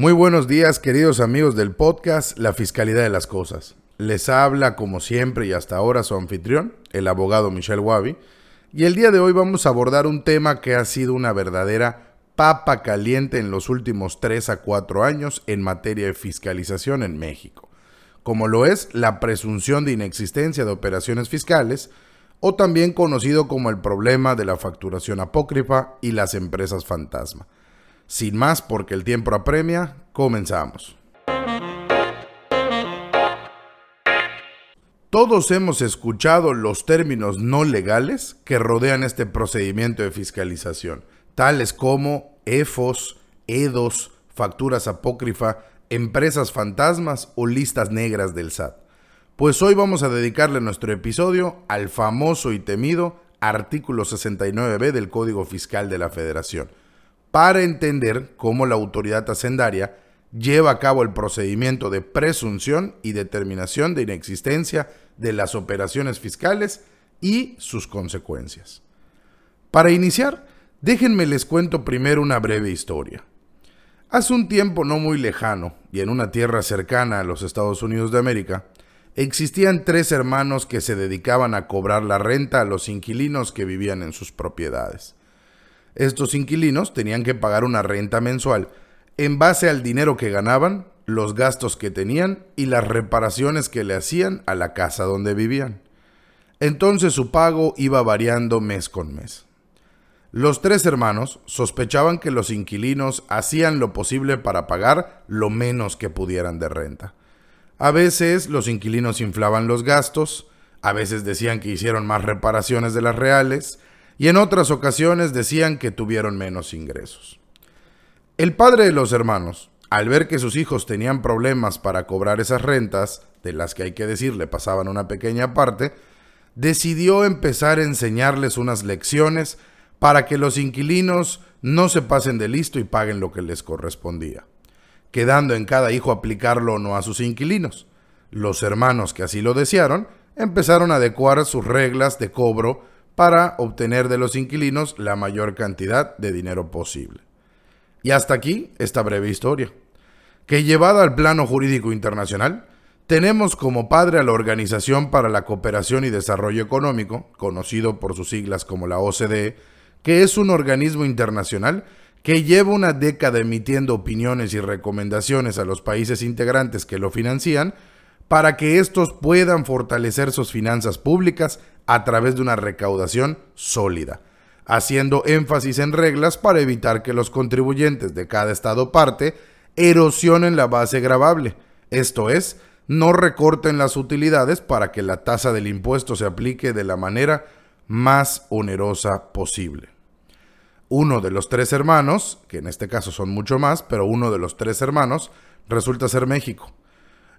Muy buenos días queridos amigos del podcast La Fiscalidad de las Cosas. Les habla como siempre y hasta ahora su anfitrión, el abogado Michel Wabi, y el día de hoy vamos a abordar un tema que ha sido una verdadera papa caliente en los últimos 3 a 4 años en materia de fiscalización en México, como lo es la presunción de inexistencia de operaciones fiscales, o también conocido como el problema de la facturación apócrifa y las empresas fantasma. Sin más, porque el tiempo apremia, comenzamos. Todos hemos escuchado los términos no legales que rodean este procedimiento de fiscalización, tales como EFOS, EDOS, facturas apócrifa, empresas fantasmas o listas negras del SAT. Pues hoy vamos a dedicarle nuestro episodio al famoso y temido artículo 69b del Código Fiscal de la Federación, para entender cómo la autoridad hacendaria lleva a cabo el procedimiento de presunción y determinación de inexistencia de las operaciones fiscales y sus consecuencias. Para iniciar, déjenme les cuento primero una breve historia. Hace un tiempo no muy lejano, y en una tierra cercana a los Estados Unidos de América, existían tres hermanos que se dedicaban a cobrar la renta a los inquilinos que vivían en sus propiedades. Estos inquilinos tenían que pagar una renta mensual en base al dinero que ganaban, los gastos que tenían y las reparaciones que le hacían a la casa donde vivían. Entonces su pago iba variando mes con mes. Los tres hermanos sospechaban que los inquilinos hacían lo posible para pagar lo menos que pudieran de renta. A veces los inquilinos inflaban los gastos, a veces decían que hicieron más reparaciones de las reales, y en otras ocasiones decían que tuvieron menos ingresos. El padre de los hermanos, al ver que sus hijos tenían problemas para cobrar esas rentas, de las que hay que decir le pasaban una pequeña parte, decidió empezar a enseñarles unas lecciones para que los inquilinos no se pasen de listo y paguen lo que les correspondía, quedando en cada hijo aplicarlo o no a sus inquilinos. Los hermanos que así lo desearon empezaron a adecuar sus reglas de cobro para obtener de los inquilinos la mayor cantidad de dinero posible. Y hasta aquí esta breve historia, que llevada al plano jurídico internacional, tenemos como padre a la Organización para la Cooperación y Desarrollo Económico, conocido por sus siglas como la OCDE, que es un organismo internacional que lleva una década emitiendo opiniones y recomendaciones a los países integrantes que lo financian para que estos puedan fortalecer sus finanzas públicas a través de una recaudación sólida, haciendo énfasis en reglas para evitar que los contribuyentes de cada estado parte erosionen la base gravable, esto es, no recorten las utilidades para que la tasa del impuesto se aplique de la manera más onerosa posible. Uno de los tres hermanos, que en este caso son mucho más, pero uno de los tres hermanos resulta ser México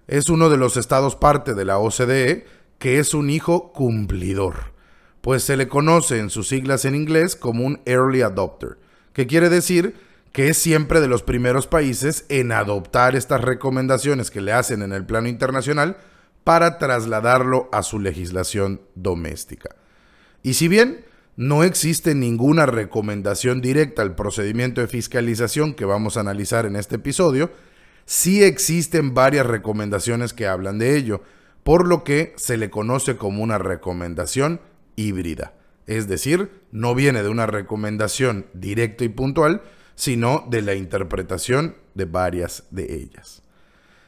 es uno de los estados parte de la OCDE que es un hijo cumplidor, pues se le conoce en sus siglas en inglés como un early adopter, que quiere decir que es siempre de los primeros países en adoptar estas recomendaciones que le hacen en el plano internacional para trasladarlo a su legislación doméstica. Y si bien no existe ninguna recomendación directa al procedimiento de fiscalización que vamos a analizar en este episodio, sí existen varias recomendaciones que hablan de ello, por lo que se le conoce como una recomendación híbrida. Es decir, no viene de una recomendación directa y puntual, sino de la interpretación de varias de ellas.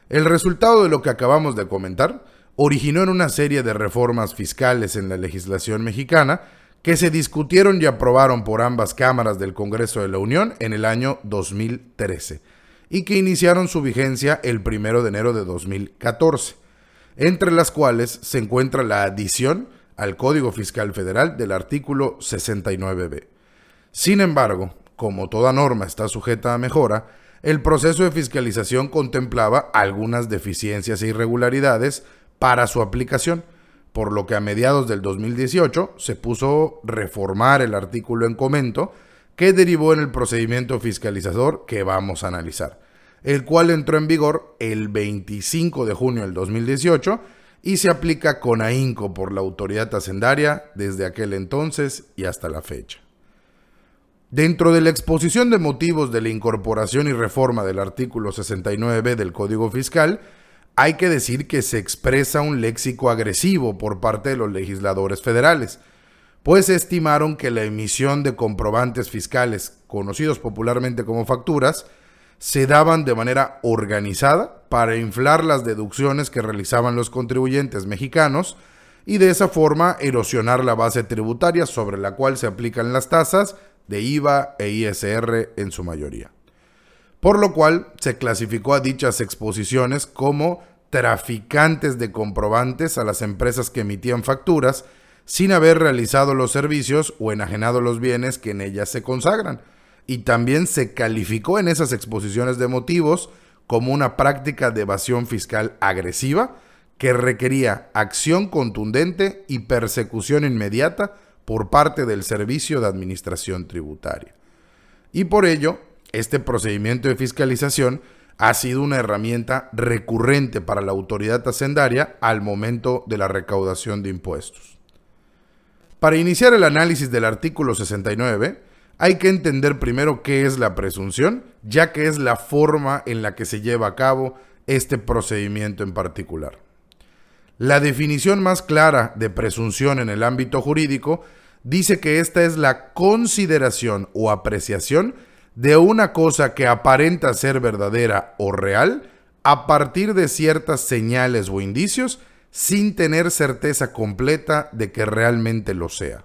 El resultado de lo que acabamos de comentar originó en una serie de reformas fiscales en la legislación mexicana que se discutieron y aprobaron por ambas cámaras del Congreso de la Unión en el año 2013 y que iniciaron su vigencia el 1 de enero de 2014, entre las cuales se encuentra la adición al Código Fiscal Federal del artículo 69b. Sin embargo, como toda norma está sujeta a mejora, el proceso de fiscalización contemplaba algunas deficiencias e irregularidades para su aplicación, por lo que a mediados del 2018 se puso reformar el artículo en comento que derivó en el procedimiento fiscalizador que vamos a analizar, el cual entró en vigor el 25 de junio del 2018 y se aplica con ahínco por la autoridad hacendaria desde aquel entonces y hasta la fecha. Dentro de la exposición de motivos de la incorporación y reforma del artículo 69b del Código Fiscal, hay que decir que se expresa un léxico agresivo por parte de los legisladores federales, pues estimaron que la emisión de comprobantes fiscales, conocidos popularmente como facturas, se daban de manera organizada para inflar las deducciones que realizaban los contribuyentes mexicanos y de esa forma erosionar la base tributaria sobre la cual se aplican las tasas de IVA e ISR en su mayoría. Por lo cual se clasificó a dichas exposiciones como traficantes de comprobantes a las empresas que emitían facturas sin haber realizado los servicios o enajenado los bienes que en ellas se consagran. Y también se calificó en esas exposiciones de motivos como una práctica de evasión fiscal agresiva que requería acción contundente y persecución inmediata por parte del Servicio de Administración Tributaria. Y por ello, este procedimiento de fiscalización ha sido una herramienta recurrente para la autoridad hacendaria al momento de la recaudación de impuestos. Para iniciar el análisis del artículo 69, hay que entender primero qué es la presunción, ya que es la forma en la que se lleva a cabo este procedimiento en particular. La definición más clara de presunción en el ámbito jurídico dice que esta es la consideración o apreciación de una cosa que aparenta ser verdadera o real a partir de ciertas señales o indicios sin tener certeza completa de que realmente lo sea.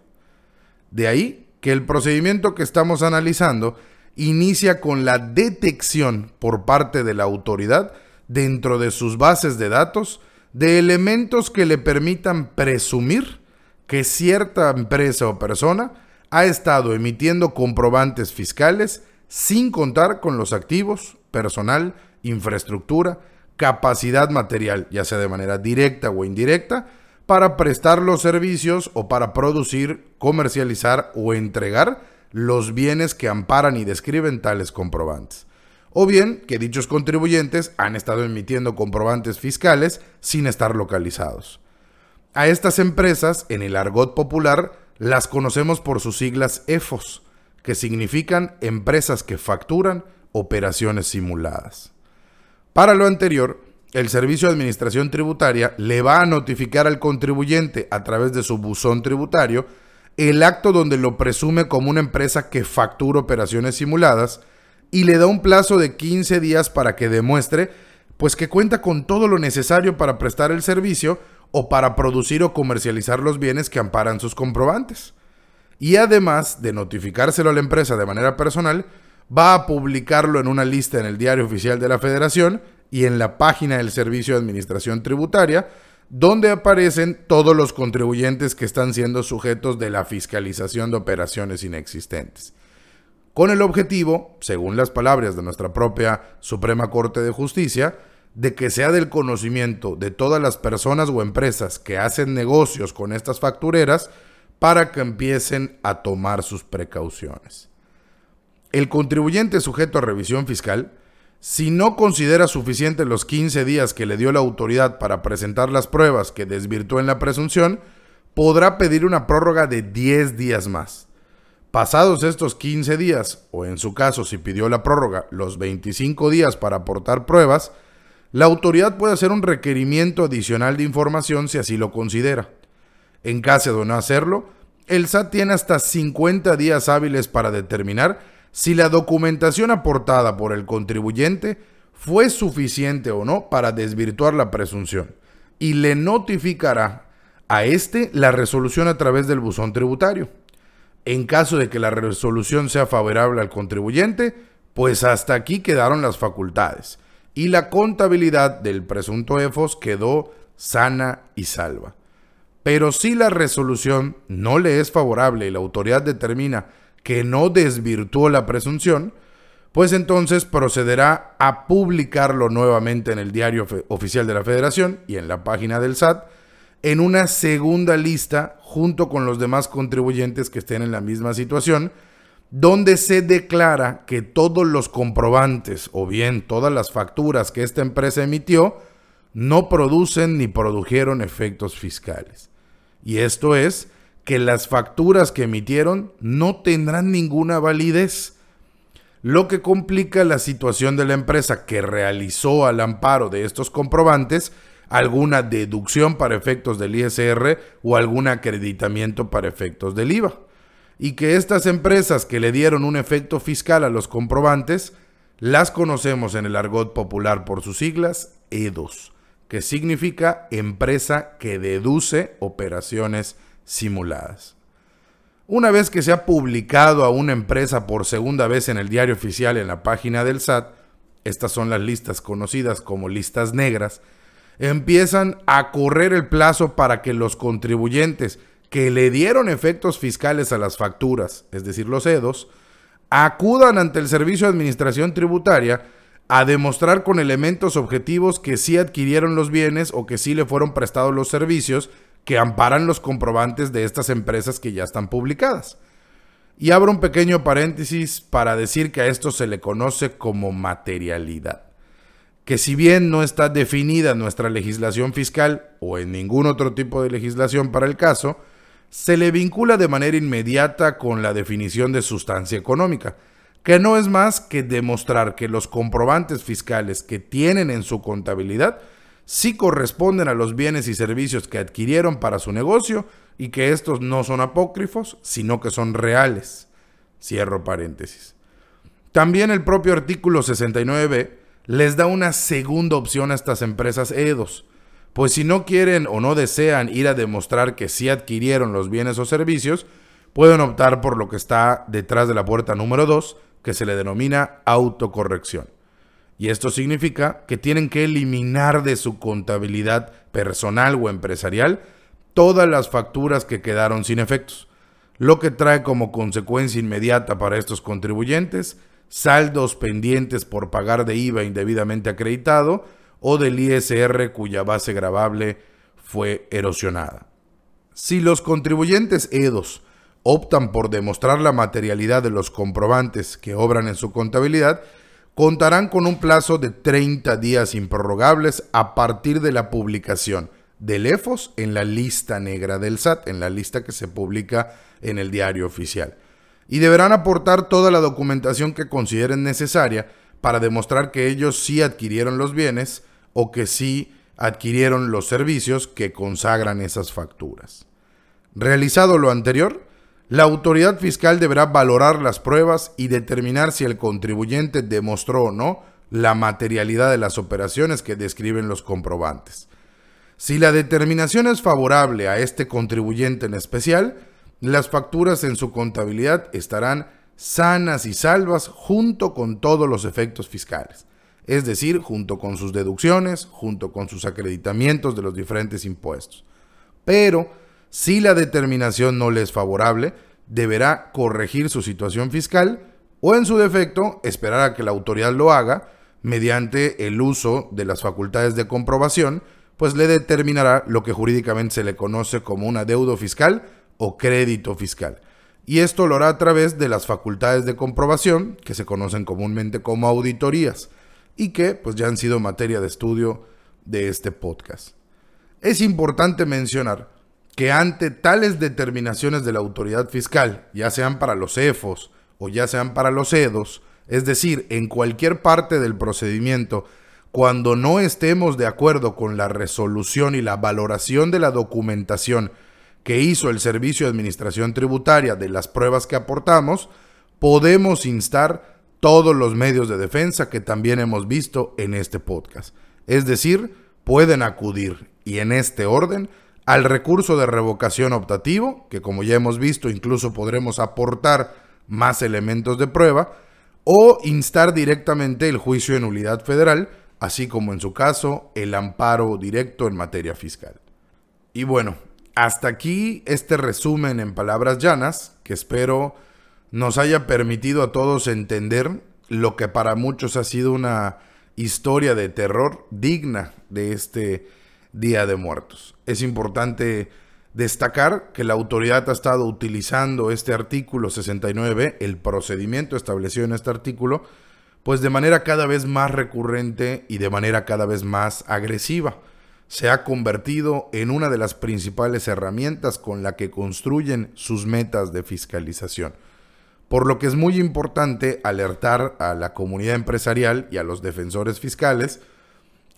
De ahí que el procedimiento que estamos analizando inicia con la detección por parte de la autoridad dentro de sus bases de datos de elementos que le permitan presumir que cierta empresa o persona ha estado emitiendo comprobantes fiscales sin contar con los activos, personal, infraestructura, capacidad material, ya sea de manera directa o indirecta, para prestar los servicios o para producir, comercializar o entregar los bienes que amparan y describen tales comprobantes o bien que dichos contribuyentes han estado emitiendo comprobantes fiscales sin estar localizados. A estas empresas, en el argot popular, las conocemos por sus siglas EFOS, que significan empresas que facturan operaciones simuladas. Para lo anterior, el Servicio de Administración Tributaria le va a notificar al contribuyente a través de su buzón tributario el acto donde lo presume como una empresa que factura operaciones simuladas y le da un plazo de 15 días para que demuestre pues que cuenta con todo lo necesario para prestar el servicio o para producir o comercializar los bienes que amparan sus comprobantes. Y además de notificárselo a la empresa de manera personal, va a publicarlo en una lista en el Diario Oficial de la Federación y en la página del Servicio de Administración Tributaria, donde aparecen todos los contribuyentes que están siendo sujetos de la fiscalización de operaciones inexistentes con el objetivo, según las palabras de nuestra propia Suprema Corte de Justicia, de que sea del conocimiento de todas las personas o empresas que hacen negocios con estas factureras para que empiecen a tomar sus precauciones. El contribuyente sujeto a revisión fiscal, si no considera suficiente los 15 días que le dio la autoridad para presentar las pruebas que desvirtúen la presunción, podrá pedir una prórroga de 10 días más. Pasados estos 15 días, o en su caso si pidió la prórroga, los 25 días para aportar pruebas, la autoridad puede hacer un requerimiento adicional de información si así lo considera. En caso de no hacerlo, el SAT tiene hasta 50 días hábiles para determinar si la documentación aportada por el contribuyente fue suficiente o no para desvirtuar la presunción y le notificará a éste la resolución a través del buzón tributario. En caso de que la resolución sea favorable al contribuyente, pues hasta aquí quedaron las facultades y la contabilidad del presunto EFOS quedó sana y salva. Pero si la resolución no le es favorable y la autoridad determina que no desvirtuó la presunción, pues entonces procederá a publicarlo nuevamente en el diario oficial de la Federación y en la página del SAT en una segunda lista junto con los demás contribuyentes que estén en la misma situación, donde se declara que todos los comprobantes o bien todas las facturas que esta empresa emitió no producen ni produjeron efectos fiscales. Y esto es que las facturas que emitieron no tendrán ninguna validez, lo que complica la situación de la empresa que realizó al amparo de estos comprobantes alguna deducción para efectos del ISR o algún acreditamiento para efectos del IVA. Y que estas empresas que le dieron un efecto fiscal a los comprobantes las conocemos en el argot popular por sus siglas EDOS, que significa empresa que deduce operaciones simuladas. Una vez que se ha publicado a una empresa por segunda vez en el diario oficial en la página del SAT, estas son las listas conocidas como listas negras, empiezan a correr el plazo para que los contribuyentes que le dieron efectos fiscales a las facturas, es decir, los EDOS, acudan ante el Servicio de Administración Tributaria a demostrar con elementos objetivos que sí adquirieron los bienes o que sí le fueron prestados los servicios que amparan los comprobantes de estas empresas que ya están publicadas. Y abro un pequeño paréntesis para decir que a esto se le conoce como materialidad, que si bien no está definida nuestra legislación fiscal o en ningún otro tipo de legislación para el caso, se le vincula de manera inmediata con la definición de sustancia económica, que no es más que demostrar que los comprobantes fiscales que tienen en su contabilidad sí corresponden a los bienes y servicios que adquirieron para su negocio y que estos no son apócrifos, sino que son reales. Cierro paréntesis. También el propio artículo 69b les da una segunda opción a estas empresas EDOS, pues si no quieren o no desean ir a demostrar que sí adquirieron los bienes o servicios, pueden optar por lo que está detrás de la puerta número 2, que se le denomina autocorrección. Y esto significa que tienen que eliminar de su contabilidad personal o empresarial todas las facturas que quedaron sin efectos, lo que trae como consecuencia inmediata para estos contribuyentes saldos pendientes por pagar de IVA indebidamente acreditado, o del ISR cuya base gravable fue erosionada. Si los contribuyentes EDOS optan por demostrar la materialidad de los comprobantes que obran en su contabilidad, contarán con un plazo de 30 días improrrogables a partir de la publicación del EFOS en la lista negra del SAT, en la lista que se publica en el diario oficial. Y deberán aportar toda la documentación que consideren necesaria para demostrar que ellos sí adquirieron los bienes o que sí adquirieron los servicios que consagran esas facturas. Realizado lo anterior, la autoridad fiscal deberá valorar las pruebas y determinar si el contribuyente demostró o no la materialidad de las operaciones que describen los comprobantes. Si la determinación es favorable a este contribuyente en especial, las facturas en su contabilidad estarán sanas y salvas junto con todos los efectos fiscales es decir, junto con sus deducciones, junto con sus acreditamientos de los diferentes impuestos. Pero, si la determinación no le es favorable, deberá corregir su situación fiscal o, en su defecto, esperar a que la autoridad lo haga mediante el uso de las facultades de comprobación, pues le determinará lo que jurídicamente se le conoce como un adeudo fiscal o crédito fiscal. Y esto lo hará a través de las facultades de comprobación, que se conocen comúnmente como auditorías y que pues ya han sido materia de estudio de este podcast. Es importante mencionar que ante tales determinaciones de la autoridad fiscal, ya sean para los EFOS o ya sean para los EDOS, es decir, en cualquier parte del procedimiento, cuando no estemos de acuerdo con la resolución y la valoración de la documentación que hizo el Servicio de Administración Tributaria de las pruebas que aportamos, podemos instar todos los medios de defensa que también hemos visto en este podcast. Es decir, pueden acudir, y en este orden, al recurso de revocación optativo, que como ya hemos visto incluso podremos aportar más elementos de prueba, o instar directamente el juicio de nulidad federal, así como en su caso el amparo directo en materia fiscal. Y bueno, hasta aquí este resumen en palabras llanas, que espero nos haya permitido a todos entender lo que para muchos ha sido una historia de terror digna de este Día de Muertos. Es importante destacar que la autoridad ha estado utilizando este artículo 69, el procedimiento establecido en este artículo, pues de manera cada vez más recurrente y de manera cada vez más agresiva. se ha convertido en una de las principales herramientas con la que construyen sus metas de fiscalización. Por lo que es muy importante alertar a la comunidad empresarial y a los defensores fiscales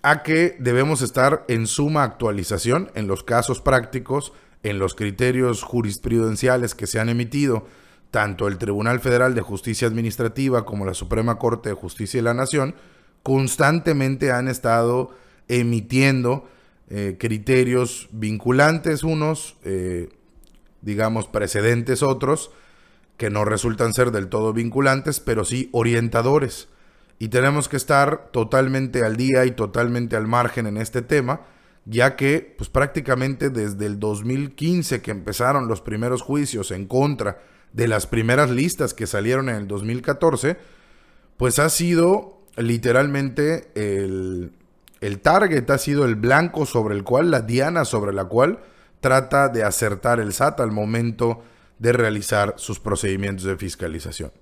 a que debemos estar en suma actualización en los casos prácticos, en los criterios jurisprudenciales que se han emitido, tanto el Tribunal Federal de Justicia Administrativa como la Suprema Corte de Justicia de la Nación, constantemente han estado emitiendo eh, criterios vinculantes unos, eh, digamos precedentes otros, que no resultan ser del todo vinculantes, pero sí orientadores. Y tenemos que estar totalmente al día y totalmente al margen en este tema, ya que pues prácticamente desde el 2015 que empezaron los primeros juicios en contra de las primeras listas que salieron en el 2014, pues ha sido literalmente el, el target ha sido el blanco sobre el cual, la diana sobre la cual trata de acertar el SAT al momento de realizar sus procedimientos de fiscalización.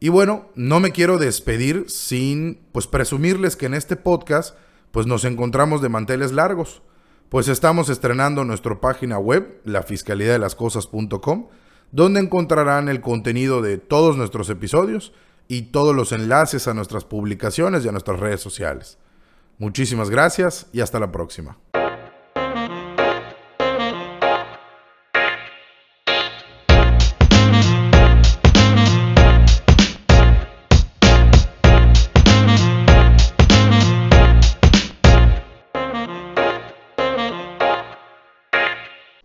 Y bueno, no me quiero despedir sin pues presumirles que en este podcast pues nos encontramos de manteles largos, pues estamos estrenando nuestra página web, lafiscalidadelascosas.com, donde encontrarán el contenido de todos nuestros episodios y todos los enlaces a nuestras publicaciones y a nuestras redes sociales. Muchísimas gracias y hasta la próxima.